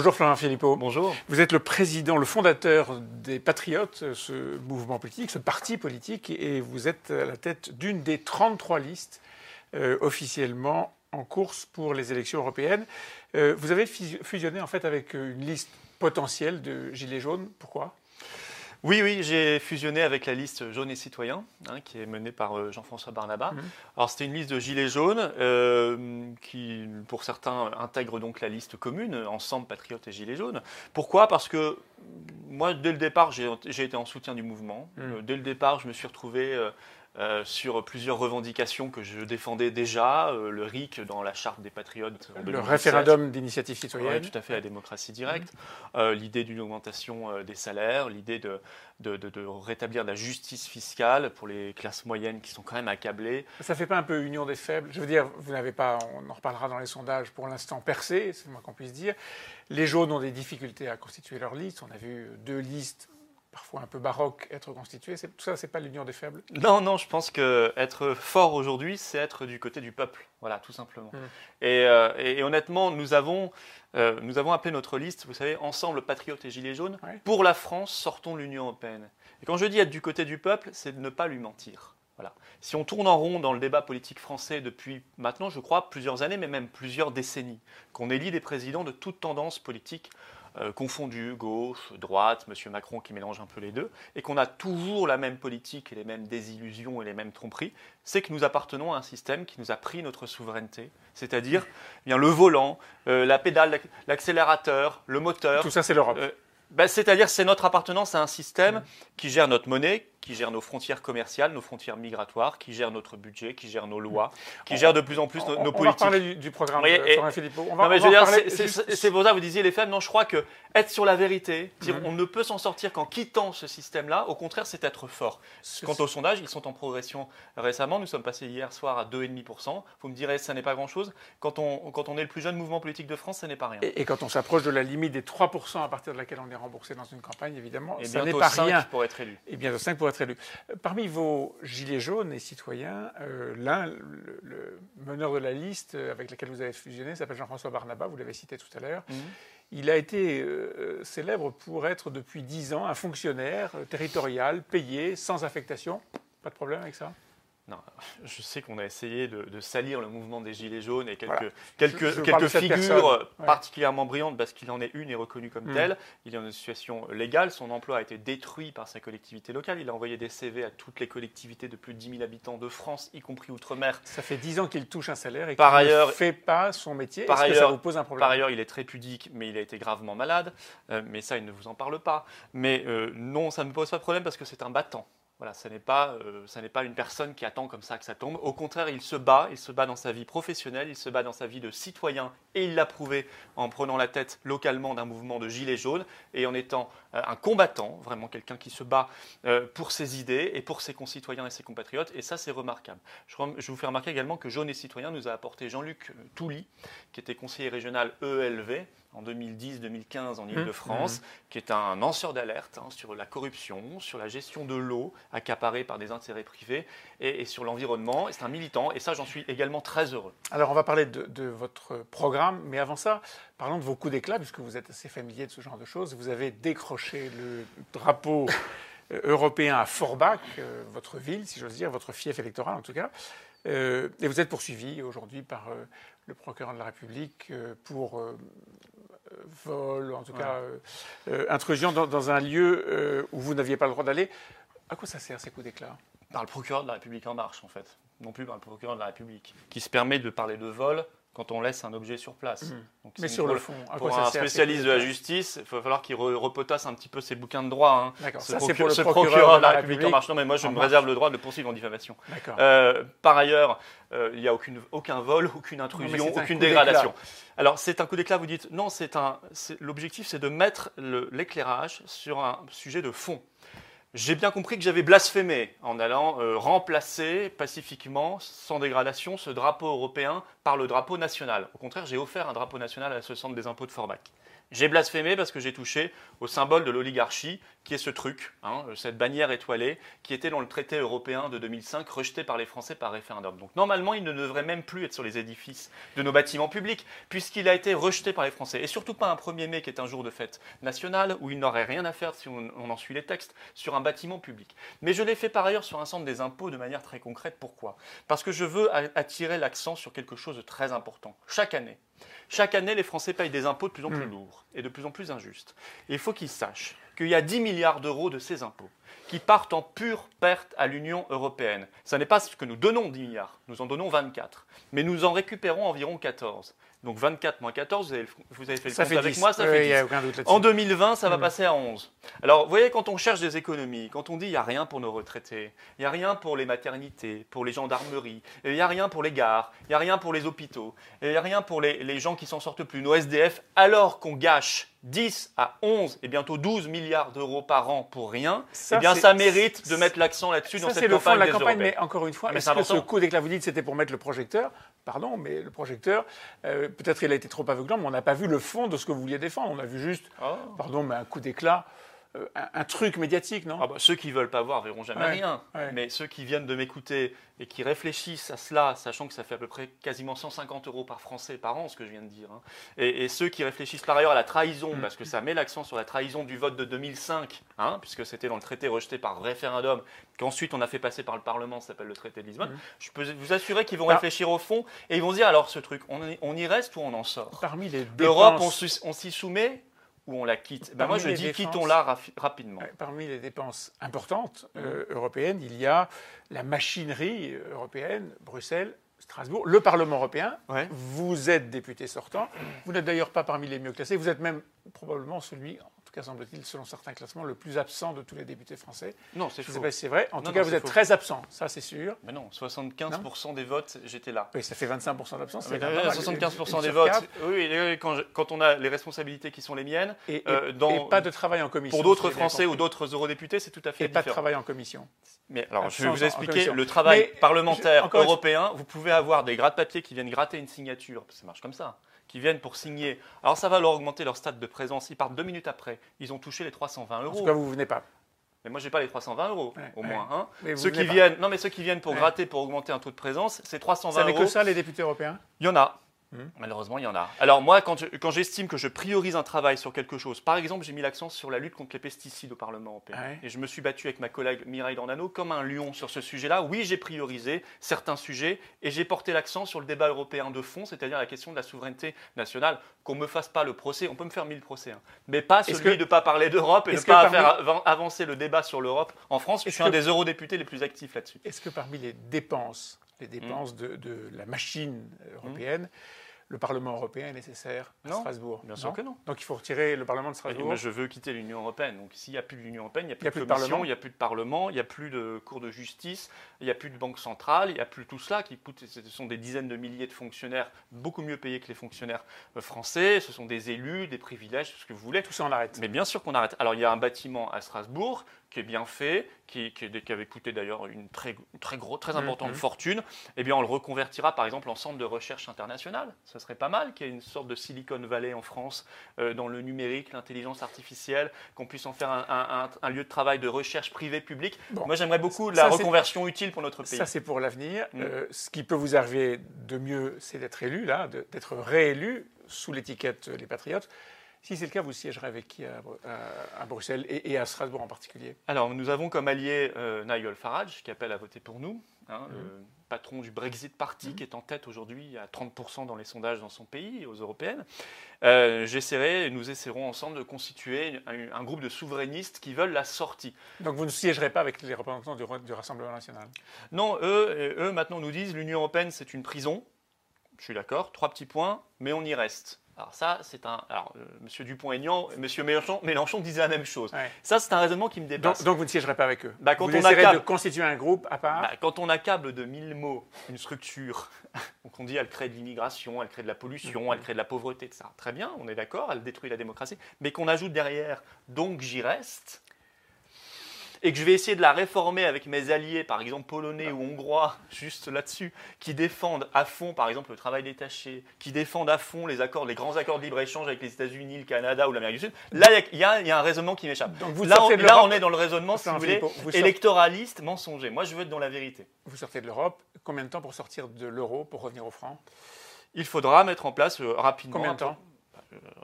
Bonjour Florent Philippot. Bonjour. Vous êtes le président, le fondateur des Patriotes, ce mouvement politique, ce parti politique, et vous êtes à la tête d'une des 33 listes euh, officiellement en course pour les élections européennes. Euh, vous avez fusionné en fait avec une liste potentielle de Gilets jaunes. Pourquoi? Oui, oui, j'ai fusionné avec la liste Jaune et Citoyen, hein, qui est menée par euh, Jean-François Barnaba. Mhm. Alors, c'était une liste de gilets jaunes euh, qui, pour certains, intègre donc la liste commune, Ensemble, Patriotes et Gilets jaunes. Pourquoi? Parce que moi, dès le départ, j'ai été en soutien du mouvement. Mhm. dès le départ, je me suis retrouvé euh, sur plusieurs revendications que je défendais déjà, euh, le RIC dans la charte des patriotes. Le référendum d'initiative citoyenne. tout à fait, la démocratie directe. Euh, l'idée d'une augmentation des salaires, l'idée de, de, rétablir la justice fiscale pour les classes moyennes qui sont quand même accablées. Ça ne fait pas un peu union des faibles? Je veux dire, vous n'avez pas, on en reparlera dans les sondages, pour l'instant percé, c'est le moins qu'on puisse dire. Les jaunes ont des difficultés à constituer leur liste. On a vu deux listes parfois un peu baroque être constitué. Tout ça, c'est pas l'union des faibles Non, non, je pense que être fort aujourd'hui, c'est être du côté du peuple. Voilà, tout simplement. Mmh. Euh, et, honnêtement, nous avons, euh, nous avons appelé notre liste, vous savez, Ensemble, Patriotes et Gilets jaunes. Pour la France, sortons de l'Union européenne. Et quand je dis être du côté du peuple, c'est de ne pas lui mentir. Voilà. Si on tourne en rond dans le débat politique français depuis maintenant, je crois, plusieurs années, mais même plusieurs décennies, qu'on élit des présidents de toute tendance politique, euh, confondus, gauche, droite, M. Macron qui mélange un peu les deux, et qu'on a toujours la même politique et les mêmes désillusions et les mêmes tromperies, c'est que nous appartenons à un système qui nous a pris notre souveraineté, c'est-à-dire eh bien le volant, euh, la pédale, l'accélérateur, le moteur. Tout ça, c'est l'Europe. Euh, ben, c'est-à-dire c'est notre appartenance à un système mmh. qui gère notre monnaie, qui gère nos frontières commerciales, nos frontières migratoires, qui gère notre budget, qui gère nos lois, qui gère de plus en plus nos, politiques. On va parler du, programme oui, de Philippot. On va, non, mais je veux dire, c'est pour ça vous disiez les femmes. Non, je crois que être sur la vérité, dire mhm. on ne peut s'en sortir qu'en quittant ce système-là. Au contraire, c'est être fort. Quant au sondage, ils sont en progression récemment. Nous sommes passés hier soir à 2,5%. Vous me direz, ça n'est pas grand-chose. Quand on, quand on est le plus jeune mouvement politique de France, ça n'est pas rien. Et, quand on s'approche de la limite des 3% à partir de laquelle on est remboursé dans une campagne, évidemment, et ça n'est pas 5 rien. pour être élu. Et bientôt 5 pour être élu. Parmi vos gilets jaunes et citoyens, euh, l'un, le, meneur de la liste avec laquelle vous avez fusionné, s'appelle Jean-François Barnaba, vous l'avez cité tout à l'heure. Mhm. Il a été euh, célèbre pour être depuis dix ans un fonctionnaire territorial, payé, sans affectation. Pas de problème avec ça? Non, je sais qu'on a essayé de, salir le mouvement des Gilets jaunes et quelques, quelques, quelques figures particulièrement brillantes parce qu'il en est une et reconnue comme mm. telle. Il est dans une situation légale. Son emploi a été détruit par sa collectivité locale. Il a envoyé des CV à toutes les collectivités de plus de 10 000 habitants de France, y compris outre-mer. Ça fait 10 ans qu'il touche un salaire et qu'il ne fait pas son métier. Par ailleurs, que ça vous pose un problème? Par ailleurs, il est très pudique, mais il a été gravement malade. Euh, mais ça, il ne vous en parle pas. Mais euh, non, ça ne me pose pas de problème parce que c'est un battant. Voilà, ce n'est pas, euh, pas une personne qui attend comme ça que ça tombe. Au contraire, il se bat, il se bat dans sa vie professionnelle, il se bat dans sa vie de citoyen, et il l'a prouvé en prenant la tête localement d'un mouvement de gilets jaunes et en étant euh, un combattant, vraiment quelqu'un qui se bat euh, pour ses idées et pour ses concitoyens et ses compatriotes. Et ça, c'est remarquable. Je, je, vous fais remarquer également que Jaune et Citoyen nous a apporté Jean-Luc Touly, qui était conseiller régional ELV, en 2010-2015 en. Ile-de-France, mmh. qui est un lanceur d'alerte hein, sur la corruption, sur la gestion de l'eau accaparée par des intérêts privés et, sur l'environnement. C'est un militant et ça, j'en suis également très heureux. Alors, on va parler de, votre programme, mais avant ça, parlons de vos coups d'éclat, puisque vous êtes assez familier de ce genre de choses. Vous avez décroché le drapeau euh, européen à Forbach, euh, votre ville, si j'ose dire, votre fief électoral en tout cas. Euh, et vous êtes poursuivi aujourd'hui par le procureur de la République pour vol, en tout cas intrusion dans, un lieu où vous n'aviez pas le droit d'aller. À quoi ça sert ces coups d'éclat? Par le procureur de la République en marche, en fait. Non plus par le procureur de la République, qui se permet de parler de vol quand on laisse un objet sur place. Mmh. Mais sur le fond, à pour un spécialiste de la justice, il va falloir qu'il repotasse un petit peu ses bouquins de droit. Hein. D'accord, ça c'est pour le procureur, de la République, en marche. Non, mais moi je me réserve le droit de poursuivre en diffamation. Euh, par ailleurs, euh, il n'y a aucune, aucun vol, aucune intrusion, aucune dégradation. Alors c'est un coup d'éclat, vous dites non, c'est un, l'objectif c'est de mettre l'éclairage sur un sujet de fond. J'ai bien compris que j'avais blasphémé en allant euh, remplacer pacifiquement, sans dégradation, ce drapeau européen par le drapeau national. Au contraire, j'ai offert un drapeau national à ce centre des impôts de Forbach. J'ai blasphémé parce que j'ai touché au symbole de l'oligarchie, qui est ce truc, hein, cette bannière étoilée, qui était dans le traité européen de 2005, rejeté par les Français par référendum. Donc normalement, il ne devrait même plus être sur les édifices de nos bâtiments publics, puisqu'il a été rejeté par les Français. Et surtout pas un 1er mai, qui est un jour de fête nationale, où il n'aurait rien à faire si on, on en suit les textes, sur un bâtiment public. Mais je l'ai fait par ailleurs sur un centre des impôts de manière très concrète. Pourquoi? Parce que je veux attirer l'accent sur quelque chose de très important. Chaque année, chaque année, les Français payent des impôts de plus en plus mm. lourds et de plus en plus injustes. il faut qu'ils sachent qu'il y a 10 milliards d'euros de ces impôts qui partent en pure perte à l'Union européenne. Ce n'est pas ce que nous donnons 10 milliards, nous en donnons 24, mais nous en récupérons environ 14. Donc 24 moins 14, vous avez, vous avez fait le ça compte avec moi, ça fait 10. En 2020, ça va mm. passer à 11. Alors, vous voyez, quand on cherche des économies, quand on dit il n'y a rien pour nos retraités, il n'y a rien pour les maternités, pour les gendarmeries, il n'y a rien pour les gares, il n'y a rien pour les hôpitaux, il n'y a rien pour les, les gens qui s'en sortent plus, nos SDF, alors qu'on gâche 10 à 11 et bientôt 12 milliards d'euros par an pour rien, ça, eh bien ça mérite de mettre l'accent là-dessus dans cette campagne. C'est le fond de la campagne, mais encore une fois, est-ce que ce coup d'éclat, vous dites c'était pour mettre le projecteur? Pardon, mais le projecteur, euh, peut-être il a été trop aveuglant, mais on n'a pas vu le fond de ce que vous vouliez défendre. On a vu juste, oh. pardon, mais un coup d'éclat. Euh, un, truc médiatique, non? Ah bah, Ceux qui ne veulent pas voir verront jamais rien. Mais ceux qui viennent de m'écouter et qui réfléchissent à cela, sachant que ça fait à peu près quasiment 150 euros par Français par an, ce que je viens de dire, hein, et, ceux qui réfléchissent par ailleurs à la trahison, mm. parce que ça met l'accent sur la trahison du vote de 2005, hein, puisque c'était dans le traité rejeté par référendum, qu'ensuite on a fait passer par le Parlement, ça s'appelle le traité de Lisbonne, mm. je peux vous assurer qu'ils vont réfléchir au fond et ils vont dire alors ce truc, on, y reste ou on en sort? Parmi les L'Europe, on s'y soumet on la quitte ben Moi, je dis quittons-la rapidement. Parmi les dépenses importantes euh, européennes, il y a la machinerie européenne, Bruxelles, Strasbourg, le Parlement européen. Vous êtes député sortant. Vous n'êtes d'ailleurs pas parmi les mieux classés. Vous êtes même probablement celui, tout cas semble-t-il, selon certains classements, le plus absent de tous les députés français. Non, c'est faux. c'est vrai. En tout cas, vous êtes très absent, ça c'est sûr. Mais non, 75% des votes, j'étais là. Oui, ça fait 25% d'absence. 75% des votes. Oui, quand, on a les responsabilités qui sont les miennes. Et, euh, pas de travail en commission. Pour d'autres Français ou d'autres eurodéputés, c'est tout à fait et différent. Et pas de travail en commission. Mais alors, je vais vous expliquer le travail parlementaire européen. Vous pouvez avoir des gratte-papiers qui viennent gratter une signature. Ça marche comme ça qui viennent pour signer. Alors ça va leur augmenter leur stade de présence. Ils partent deux minutes après. Ils ont touché les 320 euros. En tout cas, vous venez pas. Mais moi, j'ai pas les 320 euros, au moins. Hein. Ceux qui viennent, non, mais ceux qui viennent pour gratter, pour augmenter un taux de présence, c'est 320 euros. Ça n'est que ça, les députés européens? Il y en a. Hmm. Malheureusement, il y en a. Alors moi, quand, j'estime que je priorise un travail sur quelque chose, par exemple, j'ai mis l'accent sur la lutte contre les pesticides au Parlement européen. Et je me suis battu avec ma collègue Mireille Dornano comme un lion sur ce sujet-là. Oui, j'ai priorisé certains sujets et j'ai porté l'accent sur le débat européen de fond, c'est-à-dire la question de la souveraineté nationale. Qu'on ne me fasse pas le procès, on peut me faire mille procès, hein. mais pas celui de ne pas parler d'Europe et de ne pas faire avancer le débat sur l'Europe en France. Je suis un des eurodéputés les plus actifs là-dessus. Est-ce que parmi les dépenses, les dépenses hmm. de, la machine européenne, le Parlement européen est nécessaire à Strasbourg. Bien sûr que non. Donc il faut retirer le Parlement de Strasbourg. moi, je veux quitter l'Union européenne. Donc s'il n'y a plus l'Union européenne, il n'y a plus, de, commission, il n'y a plus de Parlement, il n'y a plus de Cour de justice, il n'y a plus de Banque centrale, il n'y a plus tout cela qui coûte. Ce sont des dizaines de milliers de fonctionnaires, beaucoup mieux payés que les fonctionnaires euh, français. Ce sont des élus, des privilèges, tout ce que vous voulez. Tout ça, on arrête. Mais bien sûr qu'on arrête. Alors il y a un bâtiment à Strasbourg qui est bien fait, qui, avait coûté d'ailleurs une très, très, gros, très importante mm-hmm. fortune, eh bien on le reconvertira par exemple en centre de recherche internationale. Ce serait pas mal qu'il y ait une sorte de Silicon Valley en France euh, dans le numérique, l'intelligence artificielle, qu'on puisse en faire un, lieu de travail de recherche privée-publique. Moi j'aimerais beaucoup la reconversion utile pour notre pays. Ça c'est pour l'avenir. Mm. Euh, ce qui peut vous arriver de mieux, c'est d'être élu, là, d'être réélu sous l'étiquette Les Patriotes. Si c'est le cas, vous siégerez avec qui à, Bruxelles et, à Strasbourg en particulier? Alors, nous avons comme allié euh, Nigel Farage, qui appelle à voter pour nous, hein, le mhm. patron du Brexit Party, mhm. qui est en tête aujourd'hui à 30% dans les sondages dans son pays, aux européennes. Euh, J'essaierai, nous essaierons ensemble de constituer un, groupe de souverainistes qui veulent la sortie. Donc vous ne siégerez pas avec les représentants du, du Rassemblement national? Non, eux, eux maintenant nous disent l'Union européenne c'est une prison. Je suis d'accord, trois petits points, mais on y reste. Alors ça, c'est un. Alors, euh, Monsieur Dupont-Aignan, Monsieur Mélenchon, Mélenchon disaient la même chose. Ça, c'est un raisonnement qui me dépasse. Donc, vous ne siégerez pas avec eux. Bah, quand vous on accable... de constituer un groupe à part. Bah, quand on accable de mille mots une structure, donc on dit elle crée de l'immigration, elle crée de la pollution, elle crée de la pauvreté, etc. Très bien, on est d'accord, elle détruit la démocratie, mais qu'on ajoute derrière donc j'y reste. Et que je vais essayer de la réformer avec mes alliés, par exemple polonais ou hongrois, juste là-dessus, qui défendent à fond, par exemple, le travail détaché, qui défendent à fond les accords, les grands accords de libre-échange avec les États-Unis, le Canada ou l'Amérique du Sud, là, il y, a un raisonnement qui m'échappe. Là, on, là on est dans le raisonnement, si vous voulez, électoraliste, mensonger. Moi, je veux être dans la vérité. Vous sortez de l'Europe. Combien de temps pour sortir de l'euro, pour revenir au franc? Il faudra mettre en place euh, rapidement. Combien de temps?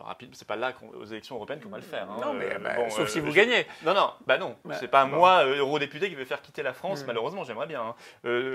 Rapide, c'est pas là aux élections européennes qu'on va le faire. Hein. Non, mais euh, bah, sauf si vous gagnez. Non, non, bah non. Bah, c'est pas moi, eurodéputé, qui veut faire quitter la France. Hmm. Malheureusement, j'aimerais bien. Hein.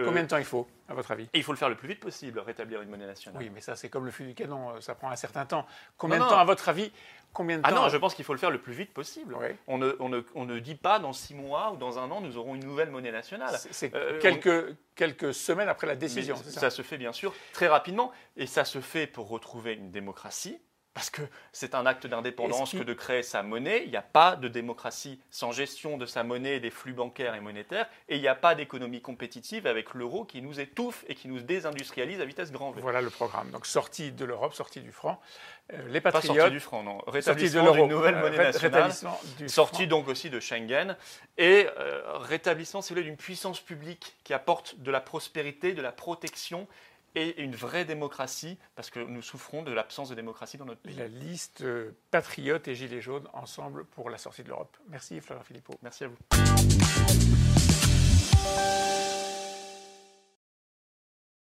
Combien de temps il faut, à votre avis? Il faut le faire le plus vite possible, rétablir une monnaie nationale. Oui, mais ça, c'est comme le fût du canon, ça prend un certain temps. Combien de temps, à votre avis Combien de ah temps non, je pense qu'il faut le faire le plus vite possible. On, ne, on, ne, on, ne, dit pas dans six mois ou dans un an, nous aurons une nouvelle monnaie nationale. C'est quelques, quelques semaines après la décision. Ça, ça? se fait bien sûr très rapidement et ça se fait pour retrouver une démocratie parce que c'est un acte d'indépendance que de créer sa monnaie. Il n'y a pas de démocratie sans gestion de sa monnaie, des flux bancaires et monétaires, et il n'y a pas d'économie compétitive avec l'euro qui nous étouffe et qui nous désindustrialise à vitesse grand V. Voilà le programme. Donc sortie de l'Europe, sortie du franc. Euh, les patriotes. Pas sortie du franc, non. Rétablissement d'une nouvelle euh, monnaie nationale. sortie donc aussi de Schengen. Et euh, rétablissement, si vous voulez, d'une puissance publique qui apporte de la prospérité, de la protection et une vraie démocratie, parce que nous souffrons de l'absence de démocratie dans notre pays. La liste euh, Patriotes et Gilets jaunes ensemble pour la sortie de l'Europe. Merci Florent Philippot. Merci à vous.